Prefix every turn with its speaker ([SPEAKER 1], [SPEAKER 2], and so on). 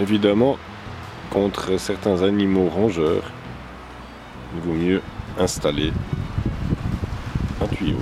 [SPEAKER 1] évidemment, contre certains animaux rongeurs, il vaut mieux installer un tuyau.